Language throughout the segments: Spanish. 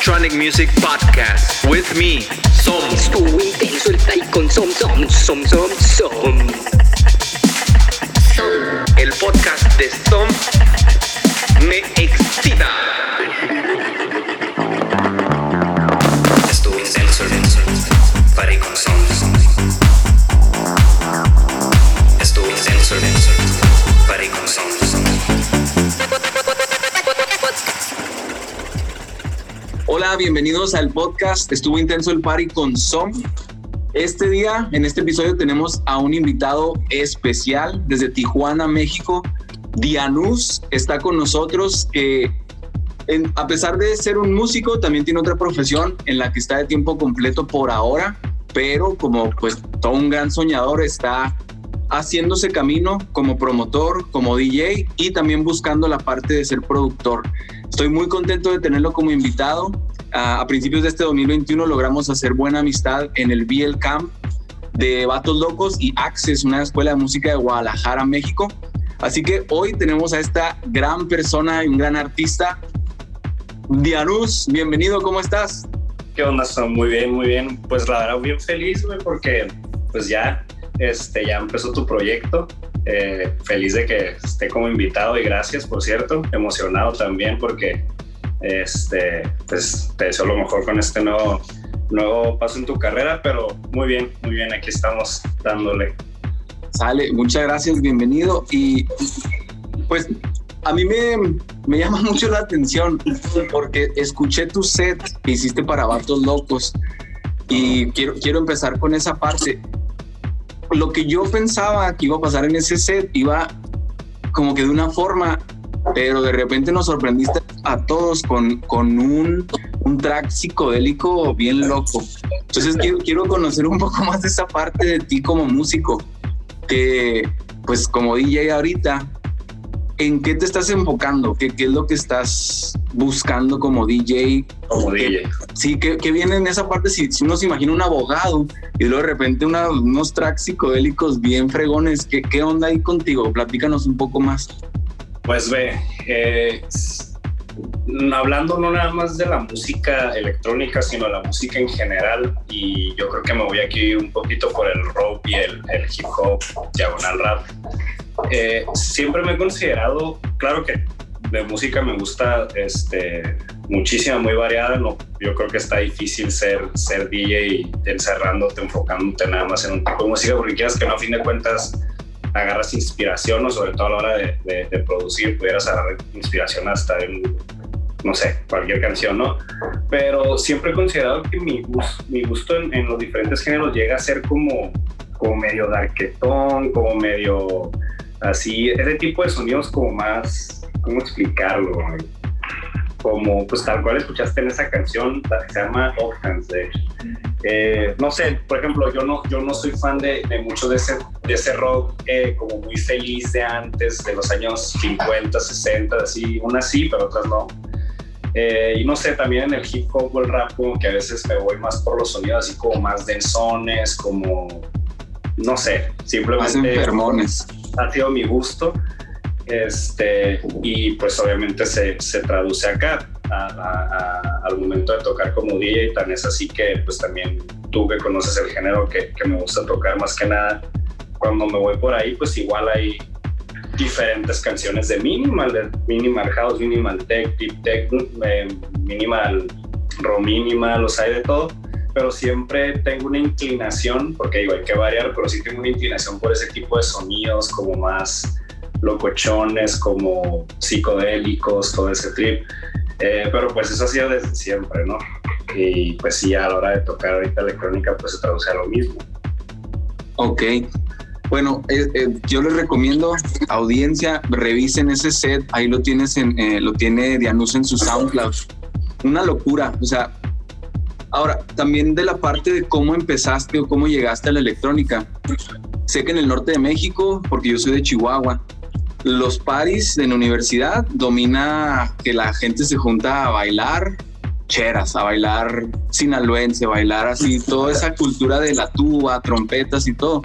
Electronic Music Podcast with me, Som. Intenso el play con Som Som Som Som Som. El podcast de Som me excita. Estuvo intenso party con Som. Hola, bienvenidos al podcast. Estuvo intenso el party con Som. Este día, en este episodio, tenemos a un invitado especial desde Tijuana, México. Dianus está con nosotros, que en- a pesar de ser un músico, también tiene otra profesión en la que está de tiempo completo por ahora, pero como pues todo un gran soñador está haciéndose camino como promotor, como DJ y también buscando la parte de ser productor. Estoy muy contento de tenerlo como invitado. Ah, a principios de este 2021 logramos hacer buena amistad en el BL Camp de Vatos Locos y Access, una escuela de música de Guadalajara, México. Así que hoy tenemos a esta gran persona y un gran artista. Dianus, bienvenido, ¿cómo estás? ¿Qué onda? Son muy bien, muy bien. Pues la verdad, bien feliz, güey, porque pues ya, este, ya empezó tu proyecto. Eh, feliz de que esté como invitado y gracias, por cierto. Emocionado también porque, este, pues te deseo lo mejor con este nuevo, nuevo paso en tu carrera, pero muy bien, muy bien. Aquí estamos dándole. Sale, muchas gracias, bienvenido. Y pues a mí me, me llama mucho la atención porque escuché tu set que hiciste para Vatos Locos y quiero, quiero empezar con esa parte. Lo que yo pensaba que iba a pasar en ese set iba como que de una forma, pero de repente nos sorprendiste a todos con, con un, un track psicodélico bien loco. Entonces quiero, quiero conocer un poco más de esa parte de ti como músico que pues como DJ ahorita, ¿en qué te estás enfocando? ¿Qué, qué es lo que estás buscando como DJ? Como ¿Qué- DJ. Sí, que, que viene en esa parte, si, si uno se imagina un abogado y luego de repente una- unos tracks psicodélicos bien fregones, ¿qué, ¿qué onda ahí contigo? Platícanos un poco más. Pues ve, eh, s- hablando no nada más de la música electrónica, sino la música en general, y yo creo que me voy aquí un poquito por el rock y el, el hip hop, diagonal rap. Eh, siempre me he considerado, claro que de música me gusta este, muchísima, muy variada, no, yo creo que está difícil ser, ser DJ encerrándote, enfocándote nada más en un tipo de música, porque quieras que no, a fin de cuentas, agarras inspiración o sobre todo a la hora de, producir pudieras agarrar inspiración hasta en, no sé, cualquier canción, ¿no? Pero siempre he considerado que mi, gus- mi gusto en, los diferentes géneros llega a ser como, como medio darquetón, como medio así, ese tipo de sonidos como más, ¿cómo explicarlo? Como pues tal cual escuchaste en esa canción, la que se llama Octans, de hecho. Eh, no sé, por ejemplo, yo no, yo no soy fan de, de mucho de ese, de ese rock eh, como muy feliz de antes, de los años 50, 60, así, unas sí, pero otras no. Eh, y no sé, también en el hip hop o el rap, como que a veces me voy más por los sonidos así como más densones, como, no sé, Más simplemente enfermones. ha sido mi gusto. Este, y pues obviamente se, se traduce acá a- a- a- al momento de tocar como DJ. Tan es así que pues también tú que conoces el género que, que me gusta tocar más que nada, cuando me voy por ahí pues igual hay diferentes canciones de minimal, de minimal house, minimal tech, deep tech, eh, minimal, raw minimal, sea, hay de todo pero siempre tengo una inclinación, porque digo, hay que variar, pero sí tengo una inclinación por ese tipo de sonidos como más locochones, como psicodélicos, todo ese trip. Eh, pero pues eso ha sido desde siempre, ¿no? Y pues sí, a la hora de tocar ahorita electrónica, pues se traduce a lo mismo. Ok. Bueno, eh, eh, yo les recomiendo, audiencia, revisen ese set. Ahí lo tienes en, eh, lo tiene Dianus en su SoundCloud. Una locura. O sea, ahora también de la parte de cómo empezaste o cómo llegaste a la electrónica. Sé que en el norte de México, porque yo soy de Chihuahua, los paris en la universidad domina que la gente se junta a bailar cheras, a bailar sinaloense, bailar así, toda esa cultura de la tuba, trompetas y todo.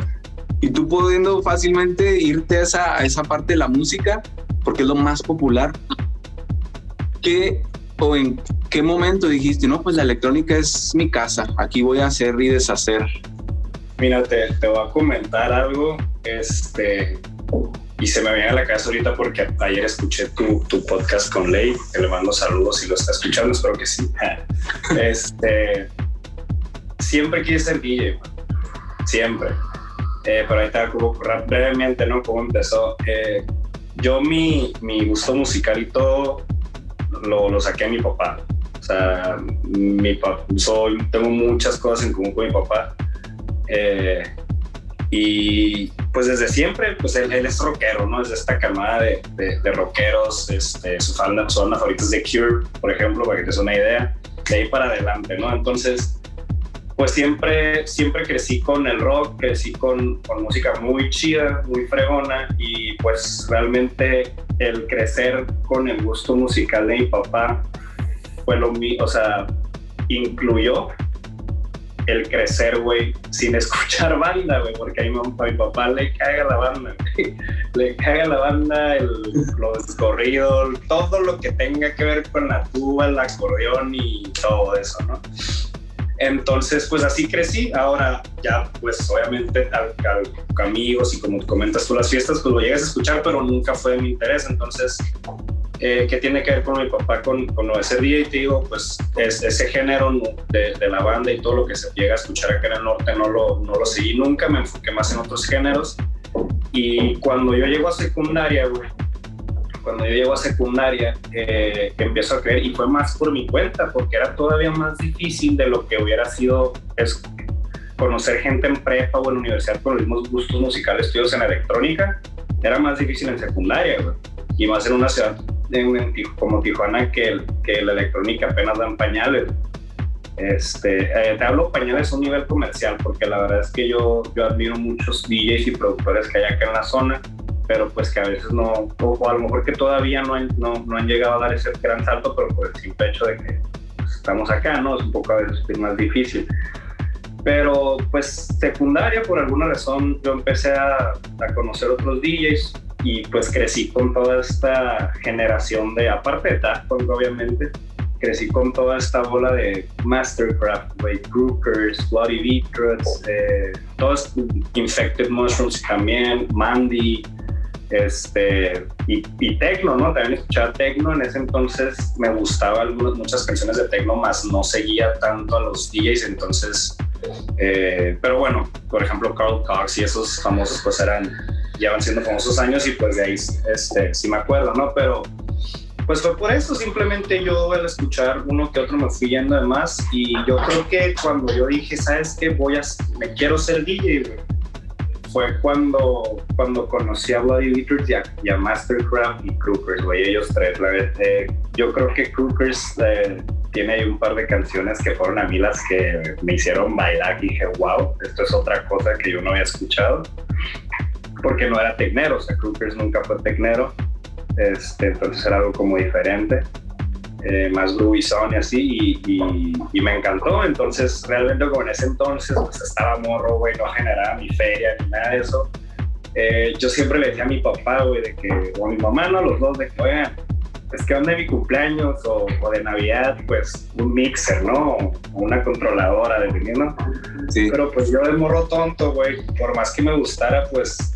Y tú pudiendo fácilmente irte a esa, a esa parte de la música, porque es lo más popular. ¿Qué o en ¿qué momento dijiste, no, pues la electrónica es mi casa, aquí voy a hacer y deshacer? Mira, te, te voy a comentar algo, este, y se me viene a la cabeza ahorita porque ayer escuché tu, tu podcast con Ley, que le mando saludos si lo está escuchando, espero que sí. este, siempre quise ser DJ, siempre. Eh, pero ahí está, como brevemente, ¿no? Cómo empezó. Eh, yo mi, mi, gusto musical y todo lo, lo saqué a mi papá. O sea, mi soy, tengo muchas cosas en común con mi papá. Eh, y pues desde siempre, pues él, es rockero, ¿no? Es esta camada de, de, rockeros, este, su banda, su favorita es The Cure, por ejemplo, para que te des una idea, de ahí para adelante, ¿no? Entonces, pues siempre, siempre crecí con el rock, crecí con, con música muy chida, muy fregona, y pues realmente el crecer con el gusto musical de mi papá fue lo mío, o sea, incluyó el crecer, güey, sin escuchar banda, güey, porque a mi, a mi, papá le caga la banda, güey. Le caga la banda, el, los corridos, todo lo que tenga que ver con la tuba, el acordeón y todo eso, ¿no? Entonces, pues así crecí. Ahora ya, pues obviamente, al, amigos y como comentas tú las fiestas, pues lo llegas a escuchar, pero nunca fue de mi interés. Entonces, eh, ¿qué tiene que ver con mi papá con, con ser día? Y te digo, pues es, ese género de, de, la banda y todo lo que se llega a escuchar acá en el norte no lo, no lo seguí nunca, me enfoqué más en otros géneros. Y cuando yo llego a secundaria, güey, cuando yo llego a secundaria, eh, empiezo a creer, y fue más por mi cuenta, porque era todavía más difícil de lo que hubiera sido es, conocer gente en prepa o en universidad con los mismos gustos musicales estudios en electrónica. Era más difícil en secundaria, y más en una ciudad como Tijuana que, que la electrónica apenas dan pañales. Este, eh, te hablo pañales a un nivel comercial, porque la verdad es que yo, yo admiro muchos DJs y productores que hay acá en la zona pero pues que a veces no, o a lo mejor que todavía no han, no, no han llegado a dar ese gran salto, pero por el simple hecho de que pues, estamos acá, ¿no? Es un poco a veces más difícil. Pero pues secundaria, por alguna razón, yo empecé a, a conocer otros DJs y pues crecí con toda esta generación de, aparte de Daft obviamente, crecí con toda esta bola de Mastercraft, Wade Crookers, Bloody Beatrix, eh, todos Infected Mushrooms también, Mandy, este, y, y tecno, ¿no? También escuchaba tecno, en ese entonces me gustaban muchas canciones de tecno, más no seguía tanto a los DJs, entonces, eh, pero bueno, por ejemplo, Carl Cox y esos famosos pues eran, ya van siendo famosos años y pues de ahí, este, sí me acuerdo, ¿no? Pero pues fue por eso, simplemente yo al escuchar uno que otro me fui yendo además y yo creo que cuando yo dije, ¿sabes qué? Voy a, me quiero ser DJ, fue cuando, cuando conocí a Bloody Beaters y a, Mastercraft y Crookers, güey, ellos tres. La, eh, yo creo que Crookers eh, tiene ahí un par de canciones que fueron a mí las que me hicieron bailar y dije, wow, esto es otra cosa que yo no había escuchado, porque no era tecnero, o sea, Crookers nunca fue tecnero, este, entonces era algo como diferente. Eh, más groovy y así, y, me encantó. Entonces, realmente, como en ese entonces, pues estaba morro, güey, no generaba mi feria ni nada de eso. Eh, yo siempre le decía a mi papá, güey, de que, o a mi mamá, no, los dos, de que, oigan, es que donde de mi cumpleaños o, de Navidad, pues un mixer, ¿no? O una controladora, dependiendo. Sí. Pero pues yo de morro tonto, güey, por más que me gustara, pues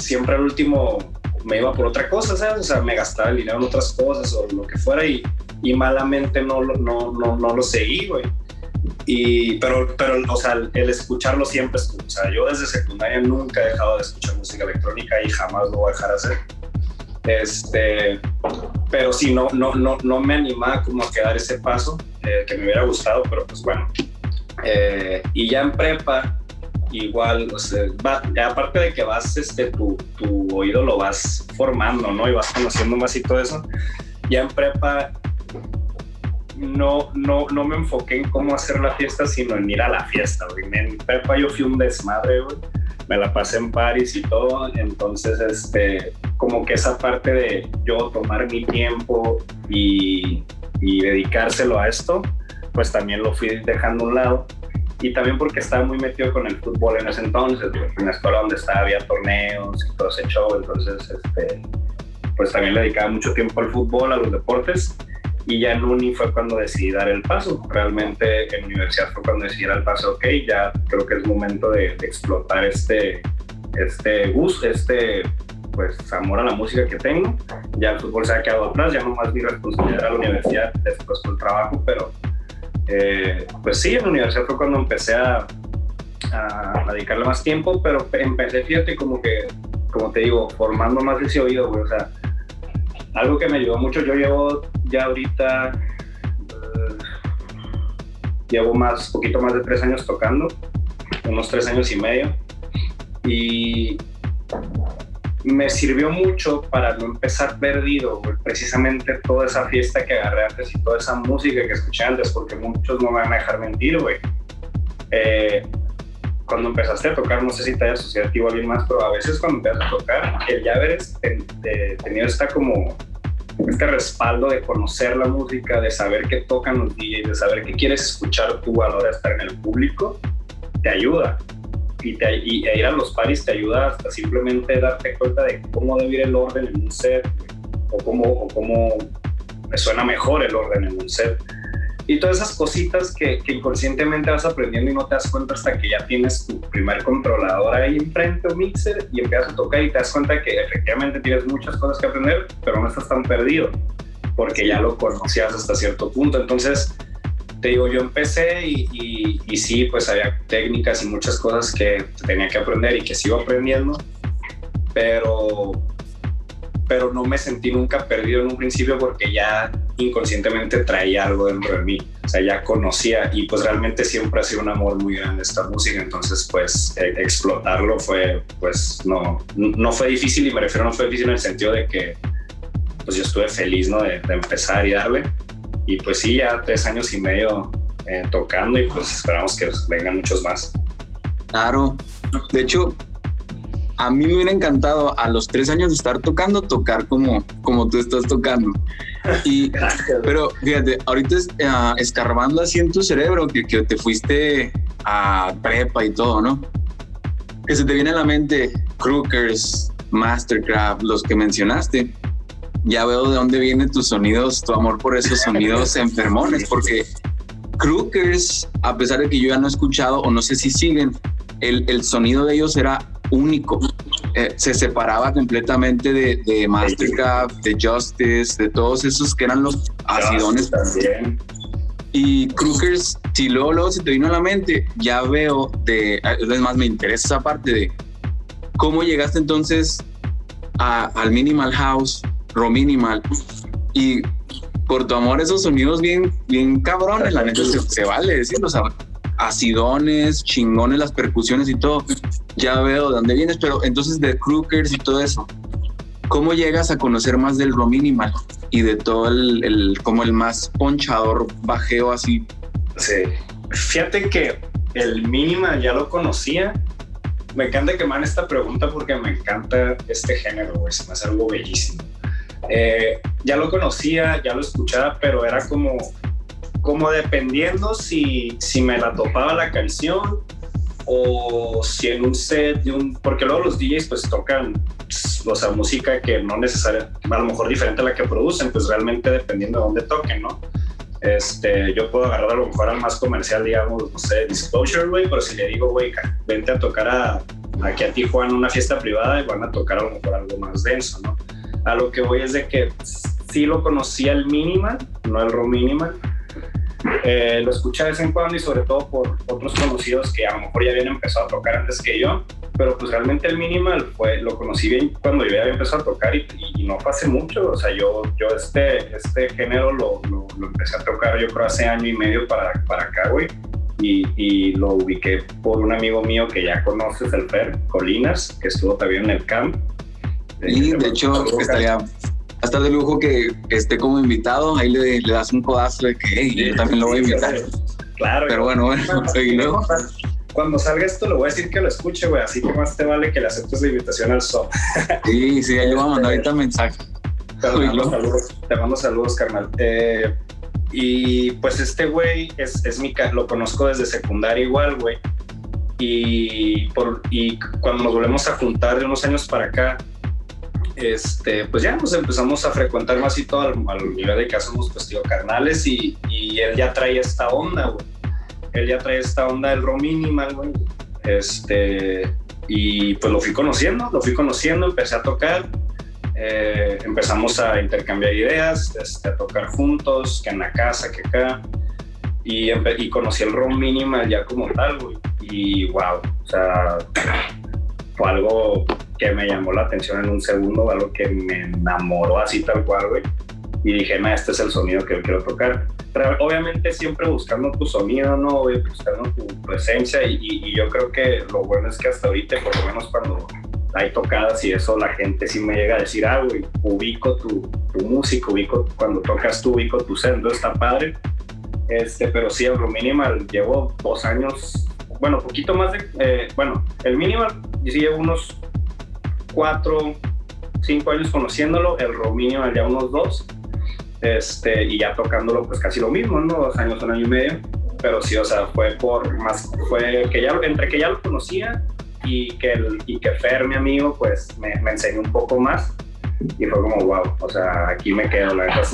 siempre al último me iba por otra cosa, ¿sabes? O sea, me gastaba el dinero en otras cosas o lo que fuera y y malamente no, no, no, no lo seguí, güey. Y, pero, pero, o sea, el escucharlo siempre, o sea, yo desde secundaria nunca he dejado de escuchar música electrónica y jamás lo voy a dejar de hacer. Este, pero sí, no, no, no, no me animaba como a quedar ese paso, eh, que me hubiera gustado, pero pues bueno. Eh, y ya en prepa, igual, o sea, aparte de que vas, este, tu, tu oído lo vas formando, ¿no? Y vas conociendo más y todo eso. Ya en prepa no, no, no me enfoqué en cómo hacer la fiesta, sino en ir a la fiesta, En prepa yo fui un desmadre, Me la pasé en París y todo. Entonces, este, como que esa parte de yo tomar mi tiempo y, dedicárselo a esto, pues también lo fui dejando a un lado. Y también porque estaba muy metido con el fútbol en ese entonces, en la escuela donde estaba había torneos y todo ese show. Entonces, este, pues también le dedicaba mucho tiempo al fútbol, a los deportes Y ya en uni fue cuando decidí dar el paso. Realmente en universidad fue cuando decidí dar el paso, ok, ya creo que es momento de, de explotar este, este gusto, este pues amor a la música que tengo. Ya el fútbol se ha quedado atrás, ya no más mi responsabilidad a la universidad después del trabajo, pero eh, pues sí, en la universidad fue cuando empecé a, a, dedicarle más tiempo, pero empecé, fíjate, como que, como te digo, formando más ese oído, güey, o sea, algo que me ayudó mucho, yo llevo ya ahorita, eh, llevo más, poquito más de tres años tocando, unos tres años y medio, y me sirvió mucho para no empezar perdido, precisamente toda esa fiesta que agarré antes y toda esa música que escuché antes, porque muchos no me van a dejar mentir, güey. Eh, cuando empezaste a tocar, no sé si te haya asociado a alguien más, pero a veces cuando empiezas a tocar, el ya haber tenido esta como este respaldo de conocer la música, de saber qué tocan los DJs, de saber qué quieres escuchar tú a la hora de estar en el público, te ayuda y, te, y ir a los paris te ayuda hasta simplemente darte cuenta de cómo debe ir el orden en un set o cómo, o cómo me suena mejor el orden en un set. Y todas esas cositas que, que, inconscientemente vas aprendiendo y no te das cuenta hasta que ya tienes tu primer controlador ahí enfrente o mixer y empiezas a tocar y te das cuenta que efectivamente tienes muchas cosas que aprender, pero no estás tan perdido porque ya lo conocías hasta cierto punto. Entonces, te digo, yo empecé y, y, sí, pues había técnicas y muchas cosas que tenía que aprender y que sigo aprendiendo, pero, pero no me sentí nunca perdido en un principio porque ya inconscientemente traía algo dentro de mí, o sea, ya conocía y pues realmente siempre ha sido un amor muy grande esta música, entonces pues e, explotarlo fue, pues no, no fue difícil y me refiero no fue difícil en el sentido de que pues yo estuve feliz, ¿no? De, de empezar y darle y pues sí, ya tres años y medio eh, tocando y pues esperamos que vengan muchos más. Claro, de hecho, a mí me hubiera encantado a los tres años de estar tocando, tocar como, como tú estás tocando. Y, pero fíjate, ahorita es, uh, escarbando así en tu cerebro que, que te fuiste a prepa y todo, ¿no? Que se te viene a la mente Crookers, Mastercraft, los que mencionaste ya veo de dónde vienen tus sonidos, tu amor por esos sonidos enfermones, porque Crookers, a pesar de que yo ya no he escuchado o no sé si siguen, el, el sonido de ellos era único. Eh, se separaba completamente de, de Mastercraft, de Justice, de todos esos que eran los acidones. También. Y Crookers, si luego, luego se te vino a la mente, ya veo de, es más, me interesa esa parte de cómo llegaste entonces a, al Minimal House, Ro Minimal. Y por tu amor, esos sonidos bien, bien cabrones, la neta se, vale decirlo, o sea, acidones, chingones, las percusiones y todo. Ya veo de dónde vienes, pero entonces de Crookers y todo eso, ¿cómo llegas a conocer más del Ro Minimal y de todo el, como el más ponchador bajeo así? Sí, fíjate que el Minimal ya lo conocía. Me encanta que me esta pregunta porque me encanta este género, güey. Se me hace algo bellísimo. Eh, ya lo conocía, ya lo escuchaba, pero era como, como dependiendo si, si me la topaba la canción o si en un set de un... Porque luego los DJs pues tocan, o sea, música que no necesariamente, a lo mejor diferente a la que producen, pues realmente dependiendo de dónde toquen, ¿no? Este, yo puedo agarrar a lo mejor al más comercial, digamos, no sé, Disclosure, güey, pero si le digo, güey, vente a tocar a, aquí a Tijuana una fiesta privada y van a tocar a lo mejor algo más denso, ¿no? A lo que voy es de que sí lo conocía el minimal, no el room minimal. Eh, lo escuché de vez en cuando y sobre todo por otros conocidos que a lo mejor ya habían empezado a tocar antes que yo, pero pues realmente el minimal fue, lo conocí bien cuando yo ya había empezado a tocar y, y no pasé mucho, o sea, yo, yo este, este género lo, lo, lo, empecé a tocar yo creo hace año y medio para, para acá, güey, y, y, lo ubiqué por un amigo mío que ya conoces, el Fer Colinas, que estuvo también en el camp, y de hecho, estaría hasta de lujo que esté como invitado. Ahí le, le das un codazo de que yo también lo voy a invitar. Claro. Pero bueno, bueno. y luego. Cuando salga esto, le voy a decir que lo escuche, güey. Así que más te vale que le aceptes la invitación al SOP. sí, sí, ahí le voy a mandar ahorita mensaje. Te mando, saludos, te mando saludos, carnal. Eh, y pues este güey es, es mi, lo conozco desde secundaria igual, güey. Y, por, y cuando nos volvemos a juntar de unos años para acá, este, pues ya nos empezamos a frecuentar más y todo al, al nivel de que hacemos pues tío carnales y, y él ya trae esta onda, güey. Él ya trae esta onda del ro minimal, güey. Este, y pues lo fui conociendo, lo fui conociendo, empecé a tocar, eh, empezamos a intercambiar ideas, este, a tocar juntos, que en la casa, que acá, y, y conocí el ron minimal ya como tal, güey. Y wow, o sea, fue algo que me llamó la atención en un segundo, algo que me enamoró así tal cual, güey. Y dije, no, este es el sonido que yo quiero tocar. Obviamente siempre buscando tu sonido, ¿no? Buscando tu, presencia y, y, yo creo que lo bueno es que hasta ahorita, por lo menos cuando hay tocadas y eso, la gente sí me llega a decir, ah, güey, ubico tu, tu música, ubico, cuando tocas tú, ubico tu sendo, está padre. Este, pero sí, el Minimal llevo dos años, bueno, poquito más de, eh, bueno, el Minimal sí llevo unos cuatro, cinco años conociéndolo, el Minimal ya unos dos este, y ya tocándolo pues casi lo mismo, ¿no? Dos años, un año y medio, pero sí, o sea, fue por más, fue que ya, entre que ya lo conocía y que, el, y que Fer, mi amigo, pues me, me, enseñó un poco más y fue como, wow, o sea, aquí me quedo, la verdad,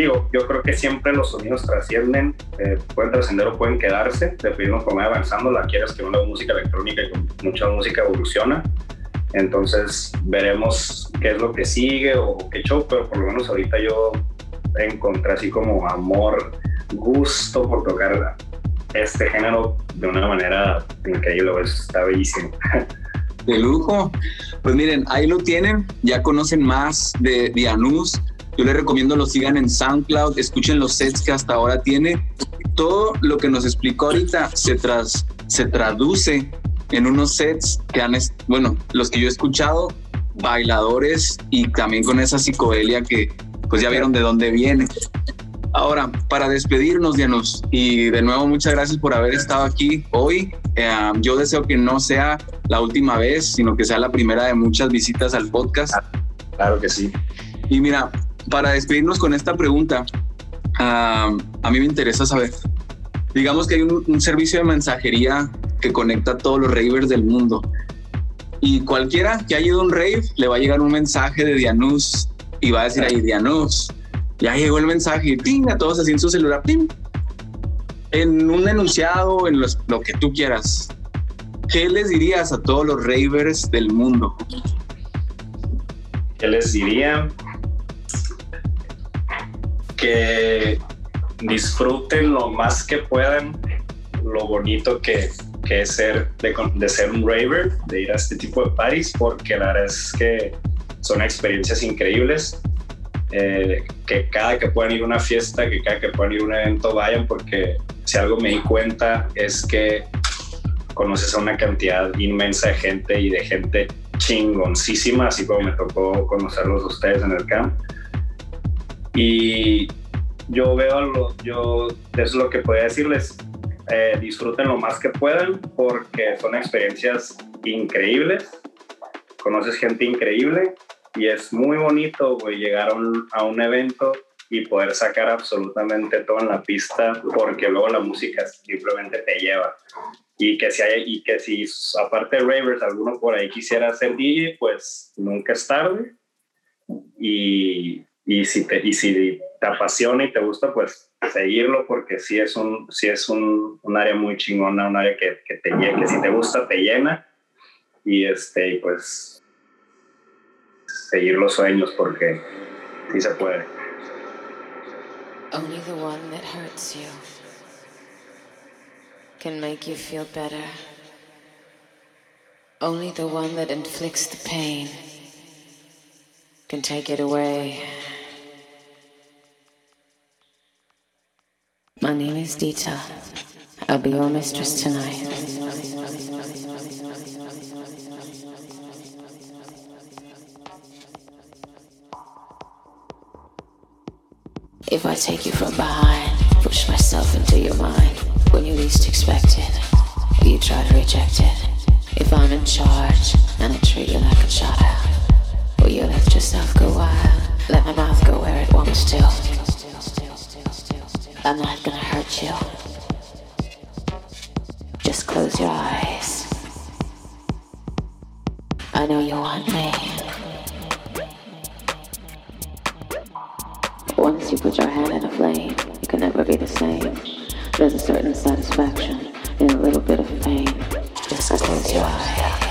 digo, yo creo que siempre los sonidos trascienden, eh, pueden trascender o pueden quedarse, dependiendo cómo avanzando, la quieres que una música electrónica y mucha música evoluciona, entonces veremos qué es lo que sigue o qué show, pero por lo menos ahorita yo encontré así como amor, gusto por tocar este género de una manera increíble, está bellísimo. De lujo. Pues miren, ahí lo tienen, ya conocen más de Dianus. Yo les recomiendo lo sigan en SoundCloud, escuchen los sets que hasta ahora tiene. Todo lo que nos explicó ahorita se, tras, se traduce en unos sets que han, bueno, los que yo he escuchado, bailadores y también con esa psicodelia que pues ya vieron de dónde viene. Ahora, para despedirnos, Dianos, y de nuevo muchas gracias por haber estado aquí hoy. Eh, yo deseo que no sea la última vez, sino que sea la primera de muchas visitas al podcast. Claro que sí. Y mira, para despedirnos con esta pregunta, a mí me interesa saber, digamos que hay un, servicio de mensajería que conecta a todos los ravers del mundo. Y cualquiera que haya ido a un rave le va a llegar un mensaje de Dianus y va a decir ahí, Dianus, ya llegó el mensaje, ping, a todos así en su celular, ping. En un enunciado, en lo que tú quieras, ¿qué les dirías a todos los ravers del mundo? ¿Qué les diría? Que disfruten lo más que puedan lo bonito que, que es ser de, de, ser un raver, de ir a este tipo de parties, porque la verdad es que son experiencias increíbles. Eh, que cada que puedan ir a una fiesta, que cada que puedan ir a un evento vayan, porque si algo me di cuenta es que conoces a una cantidad inmensa de gente y de gente chingoncísima, así como me tocó conocerlos ustedes en el camp. Y yo veo, lo, yo, es lo que puedo decirles, eh, disfruten lo más que puedan porque son experiencias increíbles, conoces gente increíble y es muy bonito llegar a un, a un evento y poder sacar absolutamente todo en la pista porque luego la música simplemente te lleva. Y que si hay, y que si aparte de ravers alguno por ahí quisiera ser DJ pues nunca es tarde y y si te, y si te apasiona y te gusta, pues seguirlo porque sí es un, sí es un, un área muy chingona, un área que, que te que si te gusta te llena y este, pues seguir los sueños porque sí se puede. Only the one that hurts you can make you feel better. Only the one that inflicts the pain can take it away. My name is Dita. I'll be your mistress tonight. If I take you from behind, push myself into your mind when you least expect it, you try to reject it. If I'm in charge and I treat you like a child, Will you let yourself go wild? Let my mouth go where it wants to. I'm not gonna hurt you. Just close your eyes. I know you want me. Once you put your hand in a flame, it can never be the same. There's a certain satisfaction in a little bit of pain. Just close your eyes.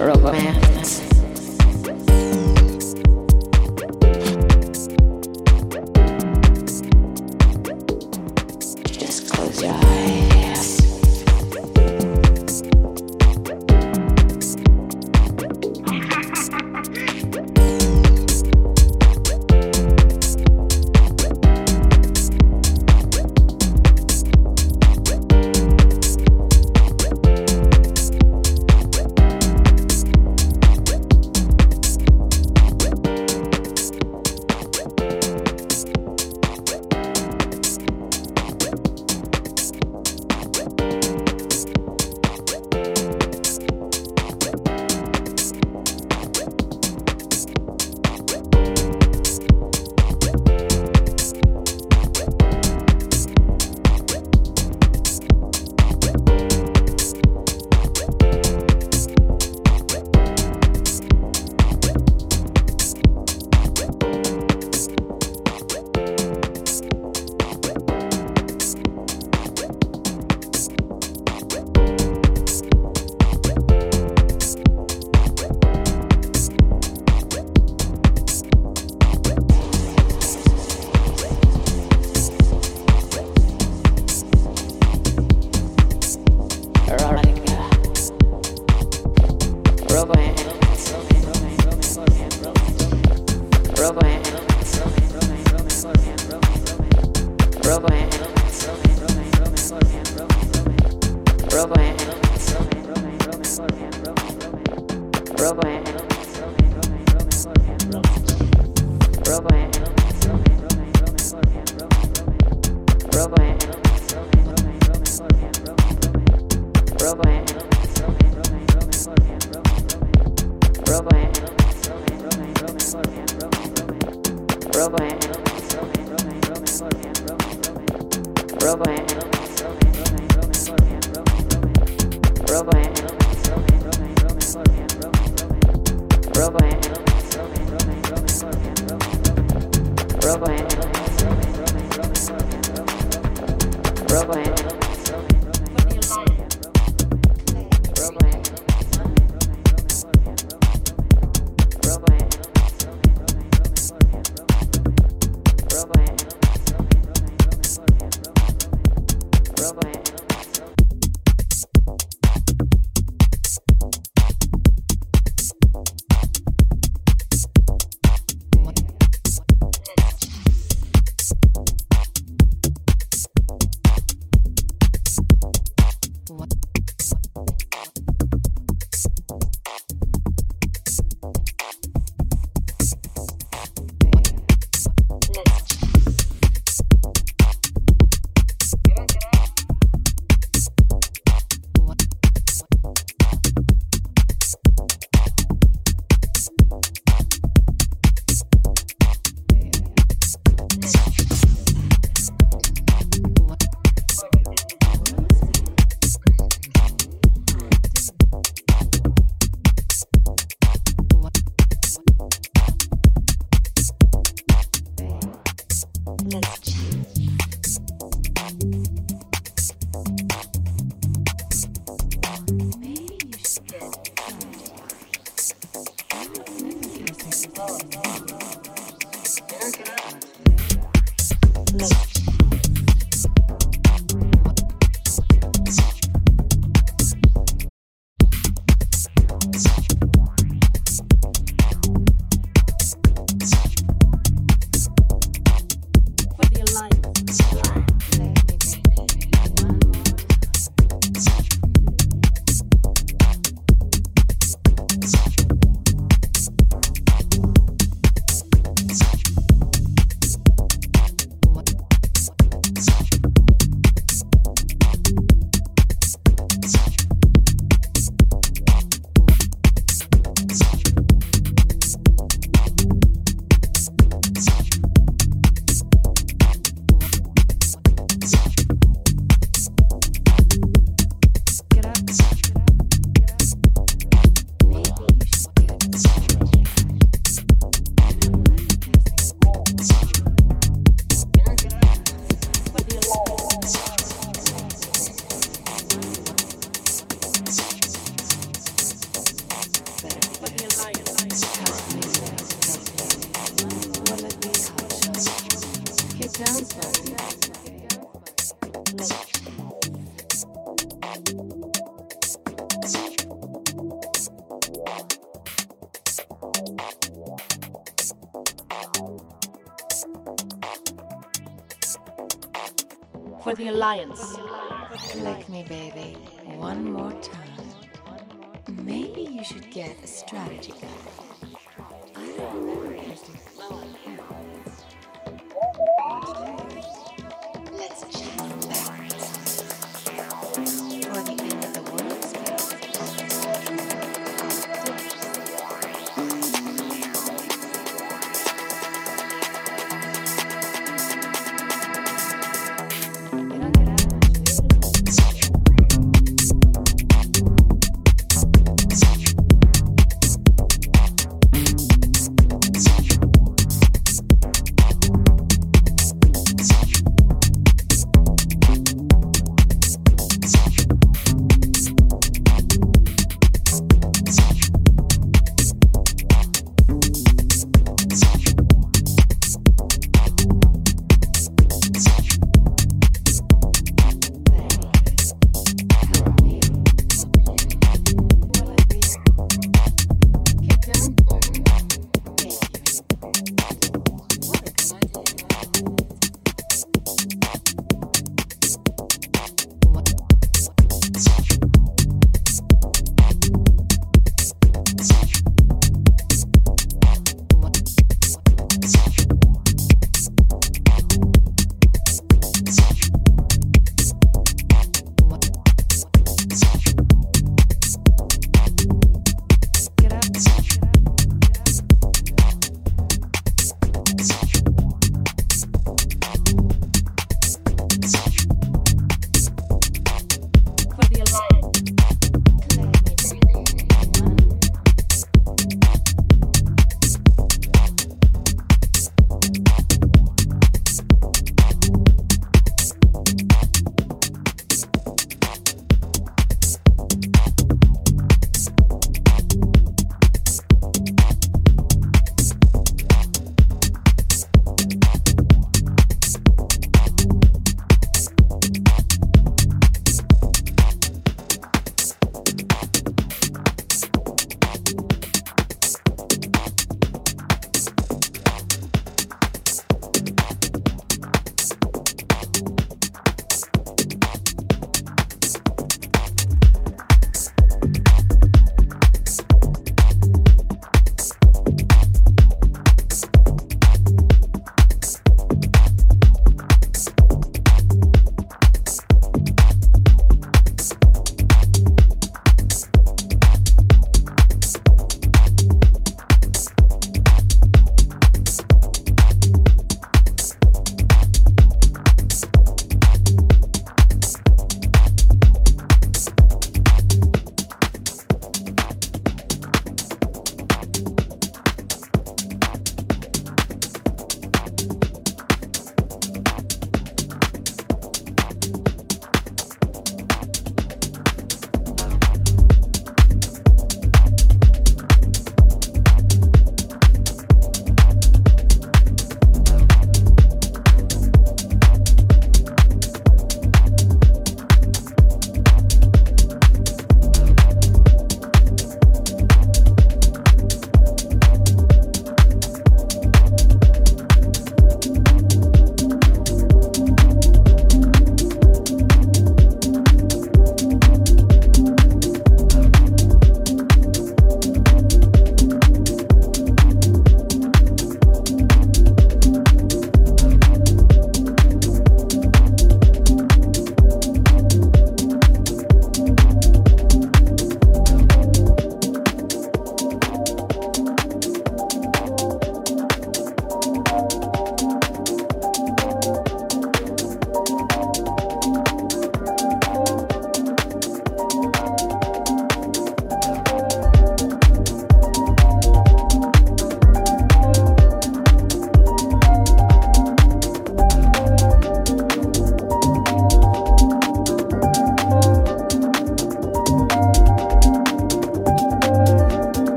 Romance. Robo Robo get a strategy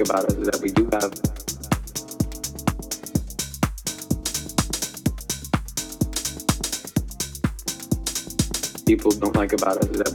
like about us is that we do have people don't like about us is that